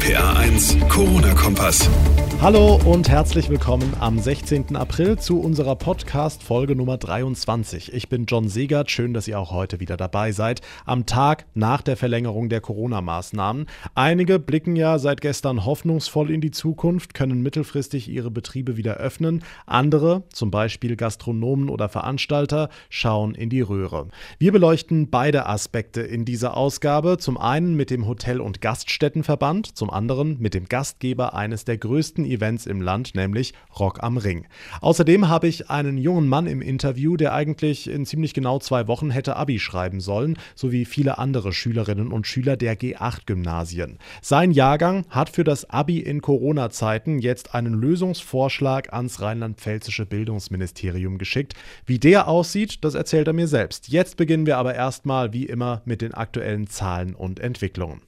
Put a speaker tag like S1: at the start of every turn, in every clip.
S1: RPA 1, Corona-Kompass.
S2: Hallo und herzlich willkommen am 16. April zu unserer Podcast-Folge Nummer 23. Ich bin John Segert, schön, dass ihr auch heute wieder dabei seid, am Tag nach der Verlängerung der Corona-Maßnahmen. Einige blicken ja seit gestern hoffnungsvoll in die Zukunft, können mittelfristig ihre Betriebe wieder öffnen. Andere, zum Beispiel Gastronomen oder Veranstalter, schauen in die Röhre. Wir beleuchten beide Aspekte in dieser Ausgabe. Zum einen mit dem Hotel- und Gaststättenverband, zum anderen mit dem Gastgeber eines der größten Events im Land, nämlich Rock am Ring. Außerdem habe ich einen jungen Mann im Interview, der eigentlich in ziemlich genau zwei Wochen hätte Abi schreiben sollen, sowie viele andere Schülerinnen und Schüler der G8-Gymnasien. Sein Jahrgang hat für das Abi in Corona-Zeiten jetzt einen Lösungsvorschlag ans rheinland-pfälzische Bildungsministerium geschickt. Wie der aussieht, das erzählt er mir selbst. Jetzt beginnen wir aber erstmal wie immer mit den aktuellen Zahlen und Entwicklungen.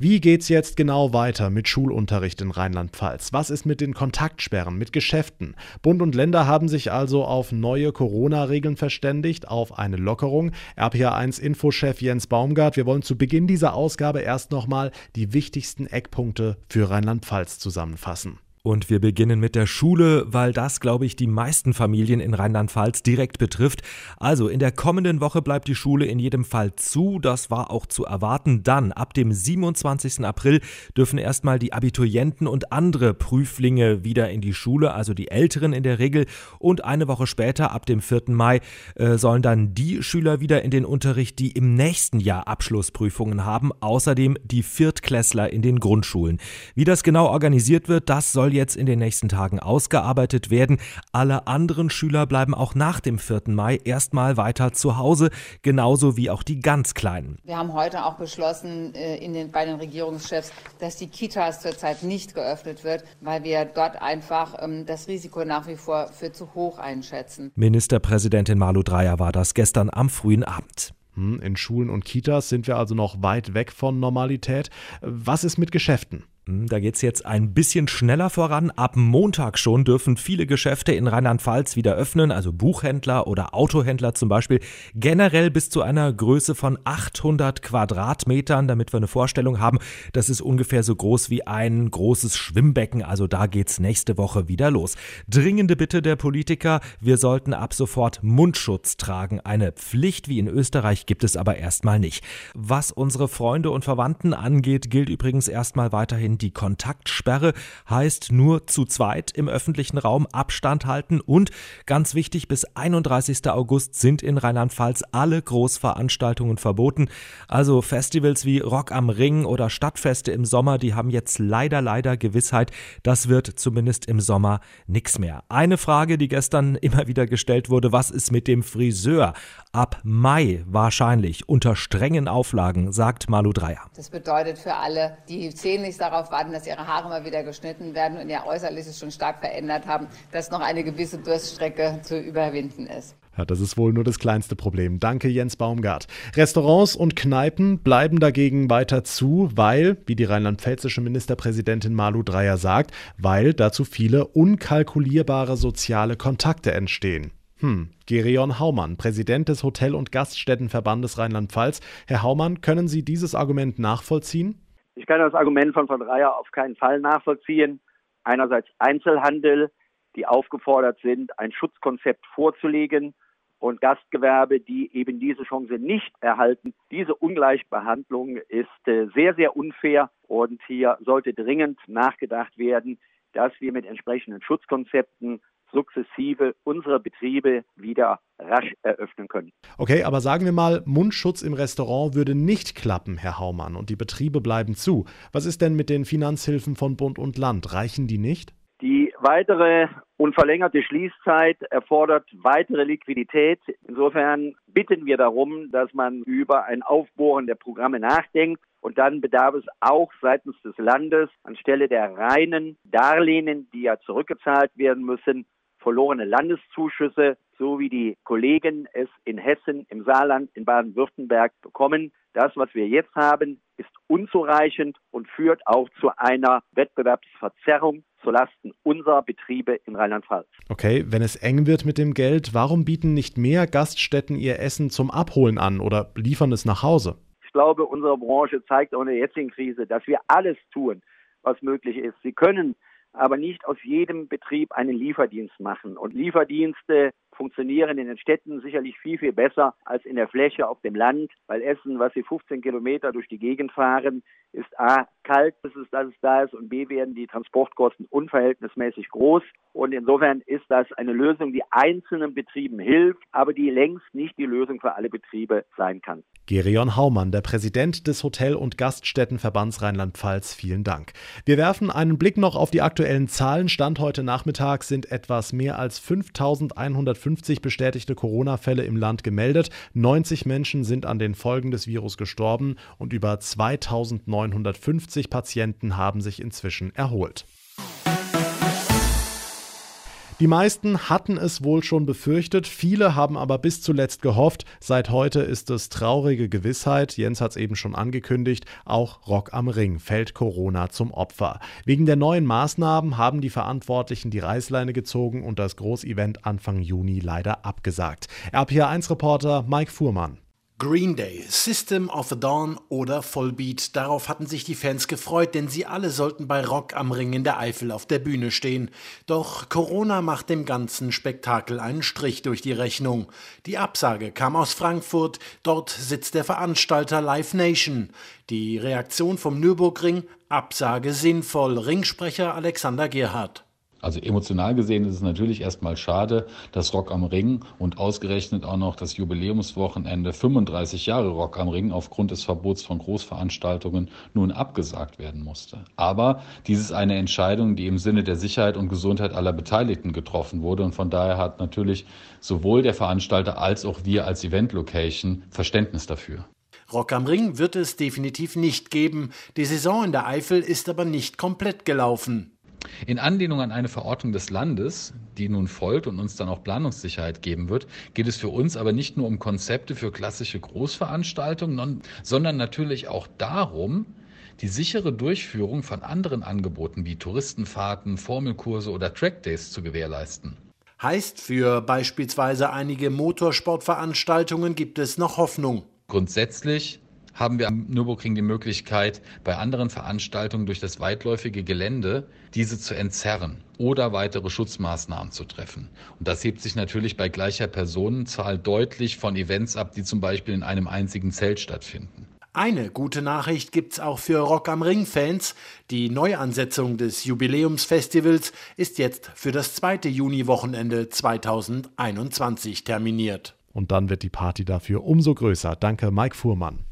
S2: Wie geht's jetzt genau weiter mit Schulunterricht in Rheinland-Pfalz? Was ist mit den Kontaktsperren, mit Geschäften? Bund und Länder haben sich also auf neue Corona-Regeln verständigt, auf eine Lockerung. RPA1-Infochef Jens Baumgart, wir wollen zu Beginn dieser Ausgabe erst nochmal die wichtigsten Eckpunkte für Rheinland-Pfalz zusammenfassen.
S3: Und wir beginnen mit der Schule, weil das, glaube ich, die meisten Familien in Rheinland-Pfalz direkt betrifft. Also in der kommenden Woche bleibt die Schule in jedem Fall zu. Das war auch zu erwarten. Dann, ab dem 27. April, dürfen erstmal die Abiturienten und andere Prüflinge wieder in die Schule, also die Älteren in der Regel. Und eine Woche später, ab dem 4. Mai, äh, sollen dann die Schüler wieder in den Unterricht, die im nächsten Jahr Abschlussprüfungen haben. Außerdem die Viertklässler in den Grundschulen. Wie das genau organisiert wird, das soll soll jetzt in den nächsten Tagen ausgearbeitet werden. Alle anderen Schüler bleiben auch nach dem 4. Mai erstmal weiter zu Hause, genauso wie auch die ganz Kleinen.
S4: Wir haben heute auch beschlossen äh, in den, bei den Regierungschefs, dass die Kitas zurzeit nicht geöffnet wird, weil wir dort einfach ähm, das Risiko nach wie vor für zu hoch einschätzen.
S3: Ministerpräsidentin Malu Dreyer war das gestern am frühen Abend.
S2: Hm, in Schulen und Kitas sind wir also noch weit weg von Normalität. Was ist mit Geschäften?
S3: Hm, da geht es jetzt ein bisschen schneller voran. Ab Montag schon dürfen viele Geschäfte in Rheinland-Pfalz wieder öffnen, also Buchhändler oder Autohändler zum Beispiel, generell bis zu einer Größe von 800 Quadratmetern, damit wir eine Vorstellung haben. Das ist ungefähr so groß wie ein großes Schwimmbecken, also da geht's nächste Woche wieder los. Dringende Bitte der Politiker, wir sollten ab sofort Mundschutz tragen. Eine Pflicht wie in Österreich gibt es aber erstmal nicht. Was unsere Freunde und Verwandten angeht, gilt übrigens erstmal weiterhin die Kontaktsperre heißt nur zu zweit im öffentlichen Raum Abstand halten und ganz wichtig, bis 31. August sind in Rheinland-Pfalz alle Großveranstaltungen verboten. Also Festivals wie Rock am Ring oder Stadtfeste im Sommer, die haben jetzt leider, leider Gewissheit, das wird zumindest im Sommer nichts mehr. Eine Frage, die gestern immer wieder gestellt wurde, was ist mit dem Friseur? Ab Mai wahrscheinlich unter strengen Auflagen, sagt Malu Dreier.
S4: Das bedeutet für alle, die sehnlichst darauf warten, dass ihre Haare mal wieder geschnitten werden und ihr Äußerliches schon stark verändert haben, dass noch eine gewisse Durststrecke zu überwinden ist.
S2: Ja, das ist wohl nur das kleinste Problem. Danke, Jens Baumgart. Restaurants und Kneipen bleiben dagegen weiter zu, weil, wie die rheinland-pfälzische Ministerpräsidentin Malu Dreyer sagt, weil dazu viele unkalkulierbare soziale Kontakte entstehen. Hm, Gereon Haumann, Präsident des Hotel- und Gaststättenverbandes Rheinland-Pfalz. Herr Haumann, können Sie dieses Argument nachvollziehen?
S5: Ich kann das Argument von Frau Dreier auf keinen Fall nachvollziehen. Einerseits Einzelhandel, die aufgefordert sind, ein Schutzkonzept vorzulegen und Gastgewerbe, die eben diese Chance nicht erhalten. Diese Ungleichbehandlung ist äh, sehr, sehr unfair und hier sollte dringend nachgedacht werden, dass wir mit entsprechenden Schutzkonzepten sukzessive unsere Betriebe wieder rasch eröffnen können.
S2: Okay, aber sagen wir mal, Mundschutz im Restaurant würde nicht klappen, Herr Haumann, und die Betriebe bleiben zu. Was ist denn mit den Finanzhilfen von Bund und Land? Reichen die nicht?
S5: Die weitere und verlängerte Schließzeit erfordert weitere Liquidität. Insofern bitten wir darum, dass man über ein Aufbohren der Programme nachdenkt. Und dann bedarf es auch seitens des Landes anstelle der reinen Darlehen, die ja zurückgezahlt werden müssen, verlorene Landeszuschüsse, so wie die Kollegen es in Hessen, im Saarland, in Baden-Württemberg bekommen. Das, was wir jetzt haben, ist unzureichend und führt auch zu einer Wettbewerbsverzerrung zulasten unserer Betriebe in Rheinland-Pfalz.
S2: Okay, wenn es eng wird mit dem Geld, warum bieten nicht mehr Gaststätten ihr Essen zum Abholen an oder liefern es nach Hause?
S5: glaube, unsere Branche zeigt auch in der jetzigen Krise, dass wir alles tun, was möglich ist. Sie können aber nicht aus jedem Betrieb einen Lieferdienst machen. Und Lieferdienste funktionieren in den Städten sicherlich viel, viel besser als in der Fläche auf dem Land, weil Essen, was sie 15 Kilometer durch die Gegend fahren, ist A, kalt, bis es, dass es da ist und B, werden die Transportkosten unverhältnismäßig groß. Und insofern ist das eine Lösung, die einzelnen Betrieben hilft, aber die längst nicht die Lösung für alle Betriebe sein kann.
S2: Gerion Haumann, der Präsident des Hotel- und Gaststättenverbands Rheinland-Pfalz, vielen Dank. Wir werfen einen Blick noch auf die aktuellen Zahlen. Stand heute Nachmittag sind etwas mehr als 5150 bestätigte Corona-Fälle im Land gemeldet. 90 Menschen sind an den Folgen des Virus gestorben und über 2950 Patienten haben sich inzwischen erholt. Die meisten hatten es wohl schon befürchtet, viele haben aber bis zuletzt gehofft. Seit heute ist es traurige Gewissheit, Jens hat es eben schon angekündigt, auch Rock am Ring fällt Corona zum Opfer. Wegen der neuen Maßnahmen haben die Verantwortlichen die Reißleine gezogen und das Großevent Anfang Juni leider abgesagt. RPA1-Reporter Mike Fuhrmann.
S6: Green Day, System of the Dawn oder Vollbeat, darauf hatten sich die Fans gefreut, denn sie alle sollten bei Rock am Ring in der Eifel auf der Bühne stehen. Doch Corona macht dem ganzen Spektakel einen Strich durch die Rechnung. Die Absage kam aus Frankfurt, dort sitzt der Veranstalter Live Nation. Die Reaktion vom Nürburgring, Absage sinnvoll, Ringsprecher Alexander Gerhardt.
S7: Also emotional gesehen ist es natürlich erstmal schade, dass Rock am Ring und ausgerechnet auch noch das Jubiläumswochenende 35 Jahre Rock am Ring aufgrund des Verbots von Großveranstaltungen nun abgesagt werden musste. Aber dies ist eine Entscheidung, die im Sinne der Sicherheit und Gesundheit aller Beteiligten getroffen wurde und von daher hat natürlich sowohl der Veranstalter als auch wir als Event Location Verständnis dafür.
S6: Rock am Ring wird es definitiv nicht geben. Die Saison in der Eifel ist aber nicht komplett gelaufen.
S7: In Anlehnung an eine Verordnung des Landes, die nun folgt und uns dann auch Planungssicherheit geben wird, geht es für uns aber nicht nur um Konzepte für klassische Großveranstaltungen, sondern natürlich auch darum, die sichere Durchführung von anderen Angeboten wie Touristenfahrten, Formelkurse oder Trackdays zu gewährleisten.
S6: Heißt, für beispielsweise einige Motorsportveranstaltungen gibt es noch Hoffnung.
S7: Grundsätzlich haben wir am Nürburgring die Möglichkeit, bei anderen Veranstaltungen durch das weitläufige Gelände diese zu entzerren oder weitere Schutzmaßnahmen zu treffen. Und das hebt sich natürlich bei gleicher Personenzahl deutlich von Events ab, die zum Beispiel in einem einzigen Zelt stattfinden.
S6: Eine gute Nachricht gibt's auch für Rock am Ring Fans. Die Neuansetzung des Jubiläumsfestivals ist jetzt für das zweite Juniwochenende 2021 terminiert.
S2: Und dann wird die Party dafür umso größer. Danke, Mike Fuhrmann.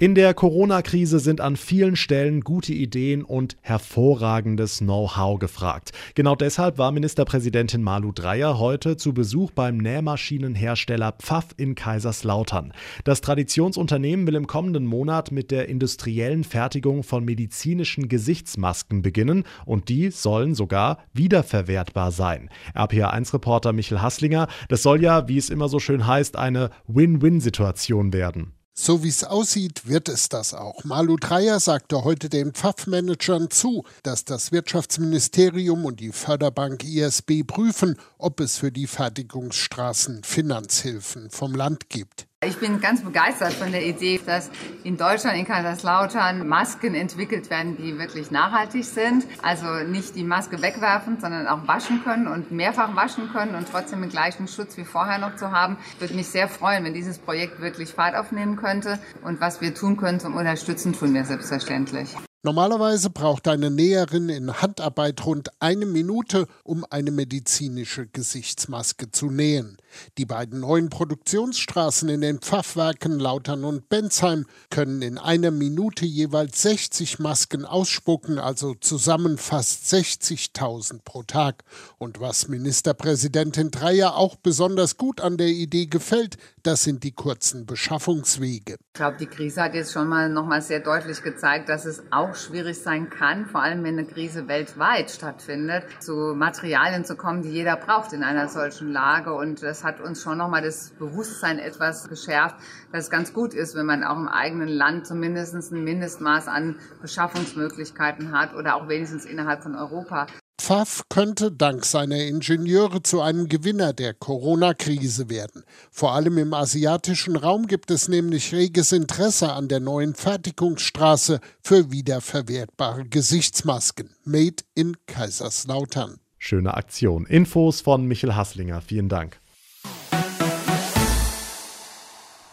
S2: In der Corona-Krise sind an vielen Stellen gute Ideen und hervorragendes Know-how gefragt. Genau deshalb war Ministerpräsidentin Malu Dreyer heute zu Besuch beim Nähmaschinenhersteller Pfaff in Kaiserslautern. Das Traditionsunternehmen will im kommenden Monat mit der industriellen Fertigung von medizinischen Gesichtsmasken beginnen und die sollen sogar wiederverwertbar sein. RPA1-Reporter Michel Hasslinger, das soll ja, wie es immer so schön heißt, eine Win-Win-Situation werden.
S8: So wie es aussieht, wird es das auch. Malu Dreyer sagte heute den Pfaff-Managern zu, dass das Wirtschaftsministerium und die Förderbank ISB prüfen, ob es für die Fertigungsstraßen Finanzhilfen vom Land gibt.
S4: Ich bin ganz begeistert von der Idee, dass in Deutschland, in Kaiserslautern, Masken entwickelt werden, die wirklich nachhaltig sind. Also nicht die Maske wegwerfen, sondern auch waschen können und mehrfach waschen können und trotzdem den gleichen Schutz wie vorher noch zu haben. Ich würde mich sehr freuen, wenn dieses Projekt wirklich Fahrt aufnehmen könnte. Und was wir tun können zum Unterstützen, tun wir selbstverständlich.
S8: Normalerweise braucht eine Näherin in Handarbeit rund eine Minute, um eine medizinische Gesichtsmaske zu nähen. Die beiden neuen Produktionsstraßen in den Pfaffwerken Lautern und Bensheim können in einer Minute jeweils 60 Masken ausspucken, also zusammen fast 60.000 pro Tag. Und was Ministerpräsidentin Dreyer auch besonders gut an der Idee gefällt, das sind die kurzen Beschaffungswege.
S4: Ich glaube, die Krise hat jetzt schon mal noch mal sehr deutlich gezeigt, dass es auch schwierig sein kann, vor allem wenn eine Krise weltweit stattfindet, zu Materialien zu kommen, die jeder braucht in einer solchen Lage. Und das hat uns schon noch mal das Bewusstsein etwas geschärft, dass es ganz gut ist, wenn man auch im eigenen Land zumindest ein Mindestmaß an Beschaffungsmöglichkeiten hat oder auch wenigstens innerhalb von Europa.
S8: Pfaff könnte dank seiner Ingenieure zu einem Gewinner der Corona-Krise werden. Vor allem im asiatischen Raum gibt es nämlich reges Interesse an der neuen Fertigungsstraße für wiederverwertbare Gesichtsmasken. Made in Kaiserslautern.
S2: Schöne Aktion. Infos von Michel Hasslinger. Vielen Dank.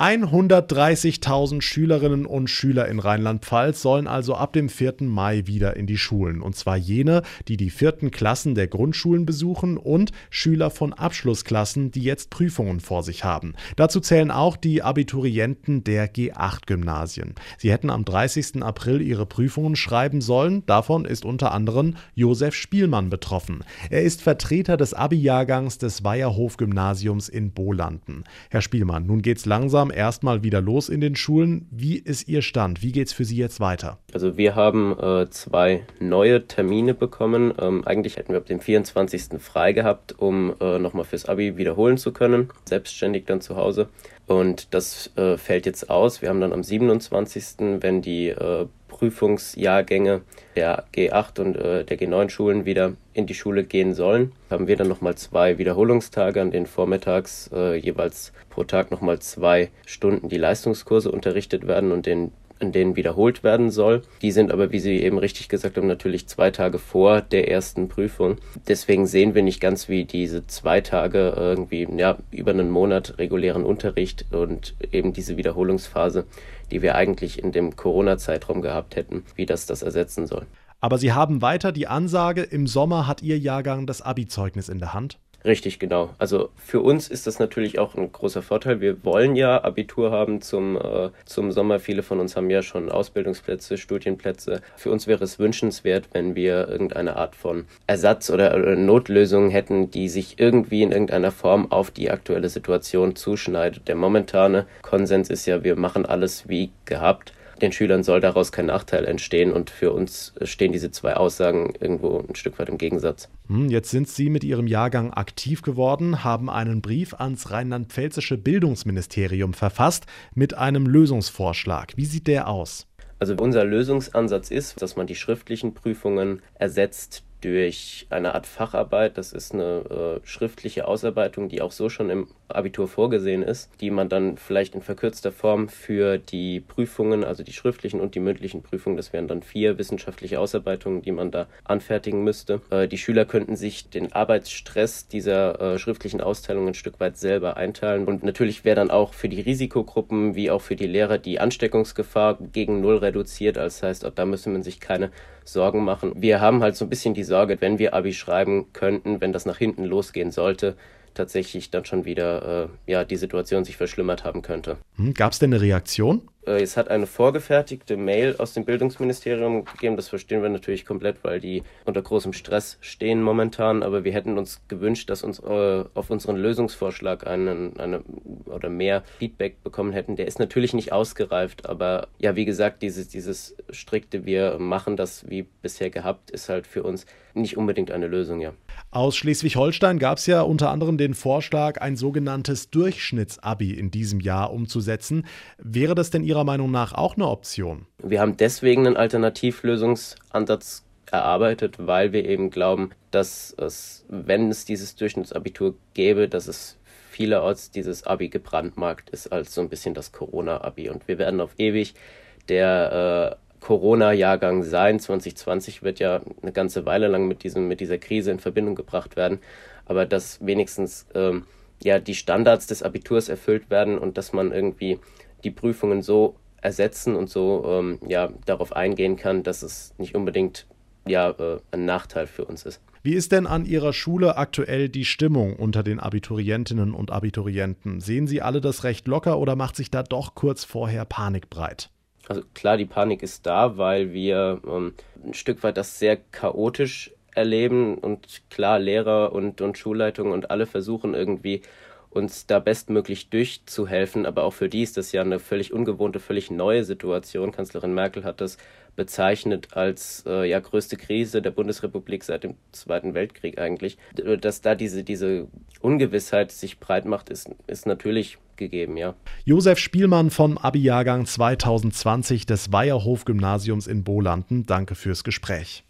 S2: 130.000 Schülerinnen und Schüler in Rheinland-Pfalz sollen also ab dem 4. Mai wieder in die Schulen. Und zwar jene, die die vierten Klassen der Grundschulen besuchen und Schüler von Abschlussklassen, die jetzt Prüfungen vor sich haben. Dazu zählen auch die Abiturienten der G8-Gymnasien. Sie hätten am 30. April ihre Prüfungen schreiben sollen. Davon ist unter anderem Josef Spielmann betroffen. Er ist Vertreter des Abi-Jahrgangs des Weierhof-Gymnasiums in Bolanden. Herr Spielmann, nun geht's langsam erstmal wieder los in den Schulen. Wie ist Ihr Stand? Wie geht es für Sie jetzt weiter?
S9: Also wir haben äh, zwei neue Termine bekommen. Ähm, eigentlich hätten wir ab dem 24. frei gehabt, um äh, nochmal fürs Abi wiederholen zu können, selbstständig dann zu Hause. Und das äh, fällt jetzt aus. Wir haben dann am 27., wenn die äh, Prüfungsjahrgänge der G8 und äh, der G9 Schulen wieder in die Schule gehen sollen, haben wir dann nochmal zwei Wiederholungstage, an denen vormittags äh, jeweils pro Tag nochmal zwei Stunden die Leistungskurse unterrichtet werden und den in denen wiederholt werden soll. Die sind aber, wie Sie eben richtig gesagt haben, natürlich zwei Tage vor der ersten Prüfung. Deswegen sehen wir nicht ganz, wie diese zwei Tage irgendwie ja, über einen Monat regulären Unterricht und eben diese Wiederholungsphase, die wir eigentlich in dem Corona-Zeitraum gehabt hätten, wie das das ersetzen soll.
S2: Aber Sie haben weiter die Ansage, im Sommer hat Ihr Jahrgang das Abi-Zeugnis in der Hand?
S9: Richtig, genau. Also für uns ist das natürlich auch ein großer Vorteil. Wir wollen ja Abitur haben zum, äh, zum Sommer. Viele von uns haben ja schon Ausbildungsplätze, Studienplätze. Für uns wäre es wünschenswert, wenn wir irgendeine Art von Ersatz oder, oder Notlösung hätten, die sich irgendwie in irgendeiner Form auf die aktuelle Situation zuschneidet. Der momentane Konsens ist ja, wir machen alles wie gehabt den Schülern soll daraus kein Nachteil entstehen und für uns stehen diese zwei Aussagen irgendwo ein Stück weit im Gegensatz.
S2: Hm, jetzt sind Sie mit Ihrem Jahrgang aktiv geworden, haben einen Brief ans rheinland-pfälzische Bildungsministerium verfasst mit einem Lösungsvorschlag. Wie sieht der aus?
S9: Also unser Lösungsansatz ist, dass man die schriftlichen Prüfungen ersetzt durch eine Art Facharbeit. Das ist eine äh, schriftliche Ausarbeitung, die auch so schon im Abitur vorgesehen ist, die man dann vielleicht in verkürzter Form für die Prüfungen, also die schriftlichen und die mündlichen Prüfungen, das wären dann vier wissenschaftliche Ausarbeitungen, die man da anfertigen müsste. Äh, die Schüler könnten sich den Arbeitsstress dieser äh, schriftlichen Austeilung ein Stück weit selber einteilen. Und natürlich wäre dann auch für die Risikogruppen wie auch für die Lehrer die Ansteckungsgefahr gegen Null reduziert. Das heißt, da müsste man sich keine Sorgen machen. Wir haben halt so ein bisschen die Sorge, wenn wir Abi schreiben könnten, wenn das nach hinten losgehen sollte, tatsächlich dann schon wieder äh, ja, die Situation sich verschlimmert haben könnte.
S2: Hm, Gab es denn eine Reaktion?
S9: Äh, es hat eine vorgefertigte Mail aus dem Bildungsministerium gegeben. Das verstehen wir natürlich komplett, weil die unter großem Stress stehen momentan. Aber wir hätten uns gewünscht, dass uns äh, auf unseren Lösungsvorschlag einen, eine oder mehr Feedback bekommen hätten. Der ist natürlich nicht ausgereift, aber ja, wie gesagt, dieses, dieses strikte, wir machen das wie bisher gehabt, ist halt für uns nicht unbedingt eine Lösung, ja.
S2: Aus Schleswig-Holstein gab es ja unter anderem den Vorschlag, ein sogenanntes Durchschnittsabi in diesem Jahr umzusetzen. Wäre das denn Ihrer Meinung nach auch eine Option?
S9: Wir haben deswegen einen Alternativlösungsansatz erarbeitet, weil wir eben glauben, dass es, wenn es dieses Durchschnittsabitur gäbe, dass es vielerorts dieses Abi gebrandmarkt ist als so ein bisschen das Corona-Abi. Und wir werden auf ewig der äh, Corona-Jahrgang sein. 2020 wird ja eine ganze Weile lang mit, diesem, mit dieser Krise in Verbindung gebracht werden. Aber dass wenigstens ähm, ja, die Standards des Abiturs erfüllt werden und dass man irgendwie die Prüfungen so ersetzen und so ähm, ja, darauf eingehen kann, dass es nicht unbedingt ja, äh, ein Nachteil für uns ist.
S2: Wie ist denn an Ihrer Schule aktuell die Stimmung unter den Abiturientinnen und Abiturienten? Sehen Sie alle das recht locker oder macht sich da doch kurz vorher Panik breit?
S9: Also klar, die Panik ist da, weil wir ähm, ein Stück weit das sehr chaotisch erleben und klar, Lehrer und, und Schulleitung und alle versuchen irgendwie uns da bestmöglich durchzuhelfen. Aber auch für die ist das ja eine völlig ungewohnte, völlig neue Situation. Kanzlerin Merkel hat das bezeichnet als äh, ja, größte Krise der Bundesrepublik seit dem Zweiten Weltkrieg eigentlich. Dass da diese, diese Ungewissheit sich breit macht, ist, ist natürlich gegeben, ja.
S2: Josef Spielmann vom Abi-Jahrgang 2020 des Weierhof-Gymnasiums in Bolanden, danke fürs Gespräch.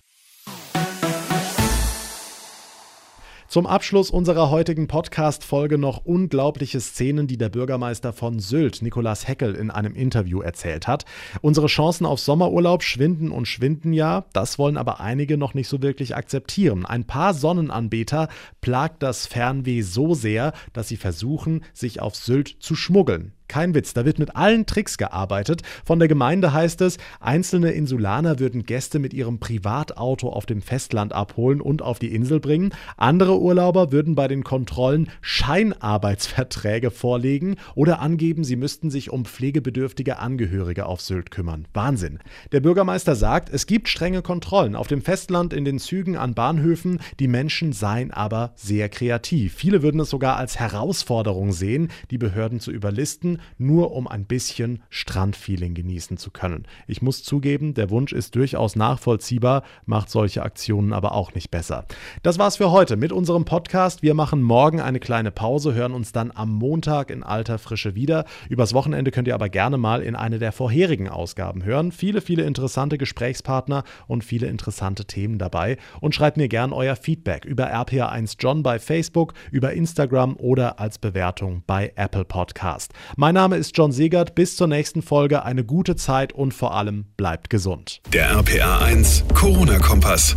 S2: Zum Abschluss unserer heutigen Podcast-Folge noch unglaubliche Szenen, die der Bürgermeister von Sylt, Nikolaus Heckel, in einem Interview erzählt hat. Unsere Chancen auf Sommerurlaub schwinden und schwinden ja, das wollen aber einige noch nicht so wirklich akzeptieren. Ein paar Sonnenanbeter plagt das Fernweh so sehr, dass sie versuchen, sich auf Sylt zu schmuggeln. Kein Witz, da wird mit allen Tricks gearbeitet. Von der Gemeinde heißt es, einzelne Insulaner würden Gäste mit ihrem Privatauto auf dem Festland abholen und auf die Insel bringen. Andere Urlauber würden bei den Kontrollen Scheinarbeitsverträge vorlegen oder angeben, sie müssten sich um pflegebedürftige Angehörige auf Sylt kümmern. Wahnsinn. Der Bürgermeister sagt, es gibt strenge Kontrollen auf dem Festland, in den Zügen, an Bahnhöfen. Die Menschen seien aber sehr kreativ. Viele würden es sogar als Herausforderung sehen, die Behörden zu überlisten nur um ein bisschen Strandfeeling genießen zu können. Ich muss zugeben, der Wunsch ist durchaus nachvollziehbar, macht solche Aktionen aber auch nicht besser. Das war's für heute mit unserem Podcast. Wir machen morgen eine kleine Pause, hören uns dann am Montag in alter Frische wieder. Übers Wochenende könnt ihr aber gerne mal in eine der vorherigen Ausgaben hören. Viele, viele interessante Gesprächspartner und viele interessante Themen dabei. Und schreibt mir gern euer Feedback über RPA1 John bei Facebook, über Instagram oder als Bewertung bei Apple Podcast. Mein mein Name ist John Segert. Bis zur nächsten Folge. Eine gute Zeit und vor allem bleibt gesund.
S1: Der RPA 1 Corona-Kompass.